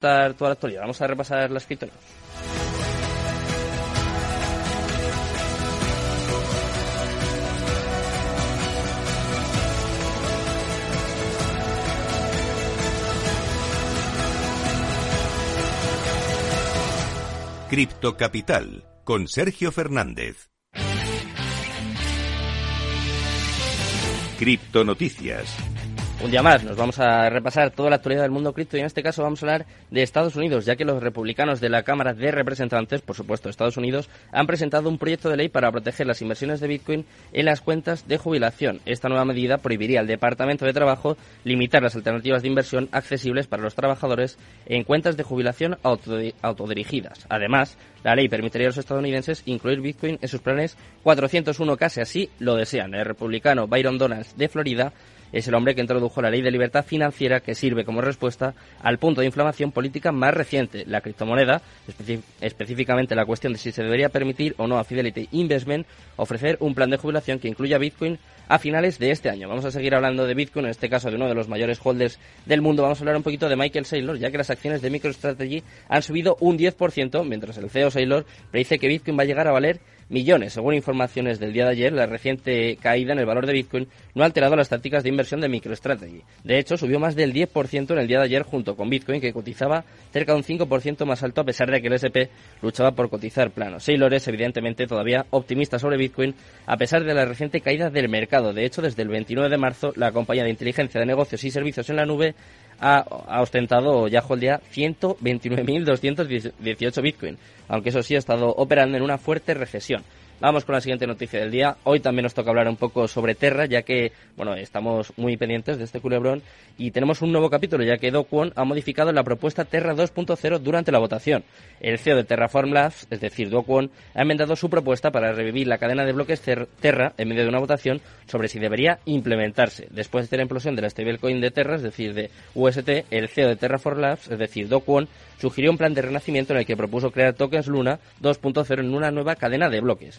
toda la actualidad. Vamos a repasar las criptomonedas. Cripto Capital con Sergio Fernández. Cripto Noticias. Un día más nos vamos a repasar toda la actualidad del mundo cripto y en este caso vamos a hablar de Estados Unidos, ya que los republicanos de la Cámara de Representantes, por supuesto Estados Unidos, han presentado un proyecto de ley para proteger las inversiones de Bitcoin en las cuentas de jubilación. Esta nueva medida prohibiría al Departamento de Trabajo limitar las alternativas de inversión accesibles para los trabajadores en cuentas de jubilación autodirigidas. Además, la ley permitiría a los estadounidenses incluir Bitcoin en sus planes 401 casi así lo desean. El republicano Byron Donalds de Florida es el hombre que introdujo la ley de libertad financiera que sirve como respuesta al punto de inflamación política más reciente, la criptomoneda, específicamente la cuestión de si se debería permitir o no a Fidelity Investment ofrecer un plan de jubilación que incluya Bitcoin a finales de este año. Vamos a seguir hablando de Bitcoin, en este caso de uno de los mayores holders del mundo. Vamos a hablar un poquito de Michael Saylor, ya que las acciones de MicroStrategy han subido un 10%, mientras el CEO Saylor predice que Bitcoin va a llegar a valer millones. Según informaciones del día de ayer, la reciente caída en el valor de Bitcoin no ha alterado las tácticas de inversión de MicroStrategy. De hecho, subió más del 10% en el día de ayer junto con Bitcoin, que cotizaba cerca de un 5% más alto a pesar de que el SP luchaba por cotizar plano. Saylor es evidentemente todavía optimista sobre Bitcoin a pesar de la reciente caída del mercado. De hecho, desde el 29 de marzo, la compañía de inteligencia de negocios y servicios en la nube ha, ostentado ya día 129.218 Bitcoin, aunque eso sí ha estado operando en una fuerte recesión. Vamos con la siguiente noticia del día. Hoy también nos toca hablar un poco sobre Terra, ya que, bueno, estamos muy pendientes de este culebrón y tenemos un nuevo capítulo, ya que Do Kwon ha modificado la propuesta Terra 2.0 durante la votación. El CEO de Terraform Labs, es decir, Do Kwon, ha enmendado su propuesta para revivir la cadena de bloques Terra en medio de una votación sobre si debería implementarse. Después de la implosión de la stablecoin de Terra, es decir, de UST, el CEO de Terraform Labs, es decir, Do Kwon, sugirió un plan de renacimiento en el que propuso crear tokens Luna 2.0 en una nueva cadena de bloques.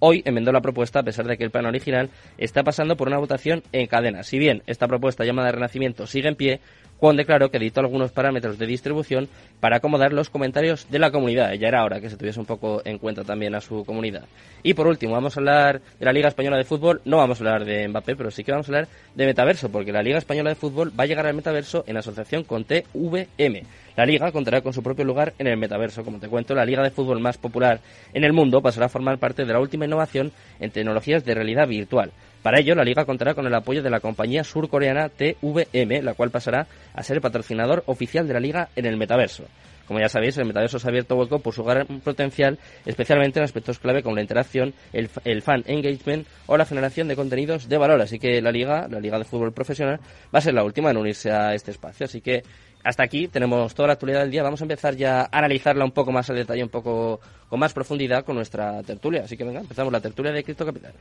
Hoy enmendó la propuesta a pesar de que el plan original está pasando por una votación en cadena. Si bien esta propuesta llamada renacimiento sigue en pie, Juan declaró que editó algunos parámetros de distribución para acomodar los comentarios de la comunidad. Ya era hora que se tuviese un poco en cuenta también a su comunidad. Y por último, vamos a hablar de la Liga Española de Fútbol. No vamos a hablar de Mbappé, pero sí que vamos a hablar de Metaverso, porque la Liga Española de Fútbol va a llegar al Metaverso en asociación con TVM. La liga contará con su propio lugar en el metaverso. Como te cuento, la liga de fútbol más popular en el mundo pasará a formar parte de la última innovación en tecnologías de realidad virtual. Para ello, la liga contará con el apoyo de la compañía surcoreana TVM, la cual pasará a ser el patrocinador oficial de la liga en el metaverso. Como ya sabéis, el metaverso se ha abierto hueco por su gran potencial, especialmente en aspectos clave como la interacción, el, el, fan engagement o la generación de contenidos de valor. Así que la liga, la liga de fútbol profesional, va a ser la última en unirse a este espacio. Así que hasta aquí tenemos toda la actualidad del día. Vamos a empezar ya a analizarla un poco más al detalle, un poco con más profundidad con nuestra tertulia. Así que venga, empezamos la tertulia de Cripto Capital.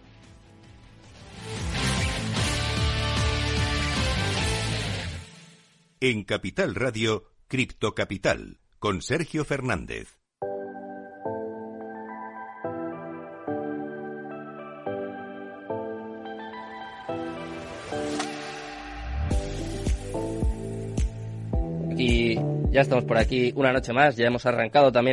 En Capital Radio, Cripto Capital, con Sergio Fernández. Y ya estamos por aquí una noche más, ya hemos arrancado también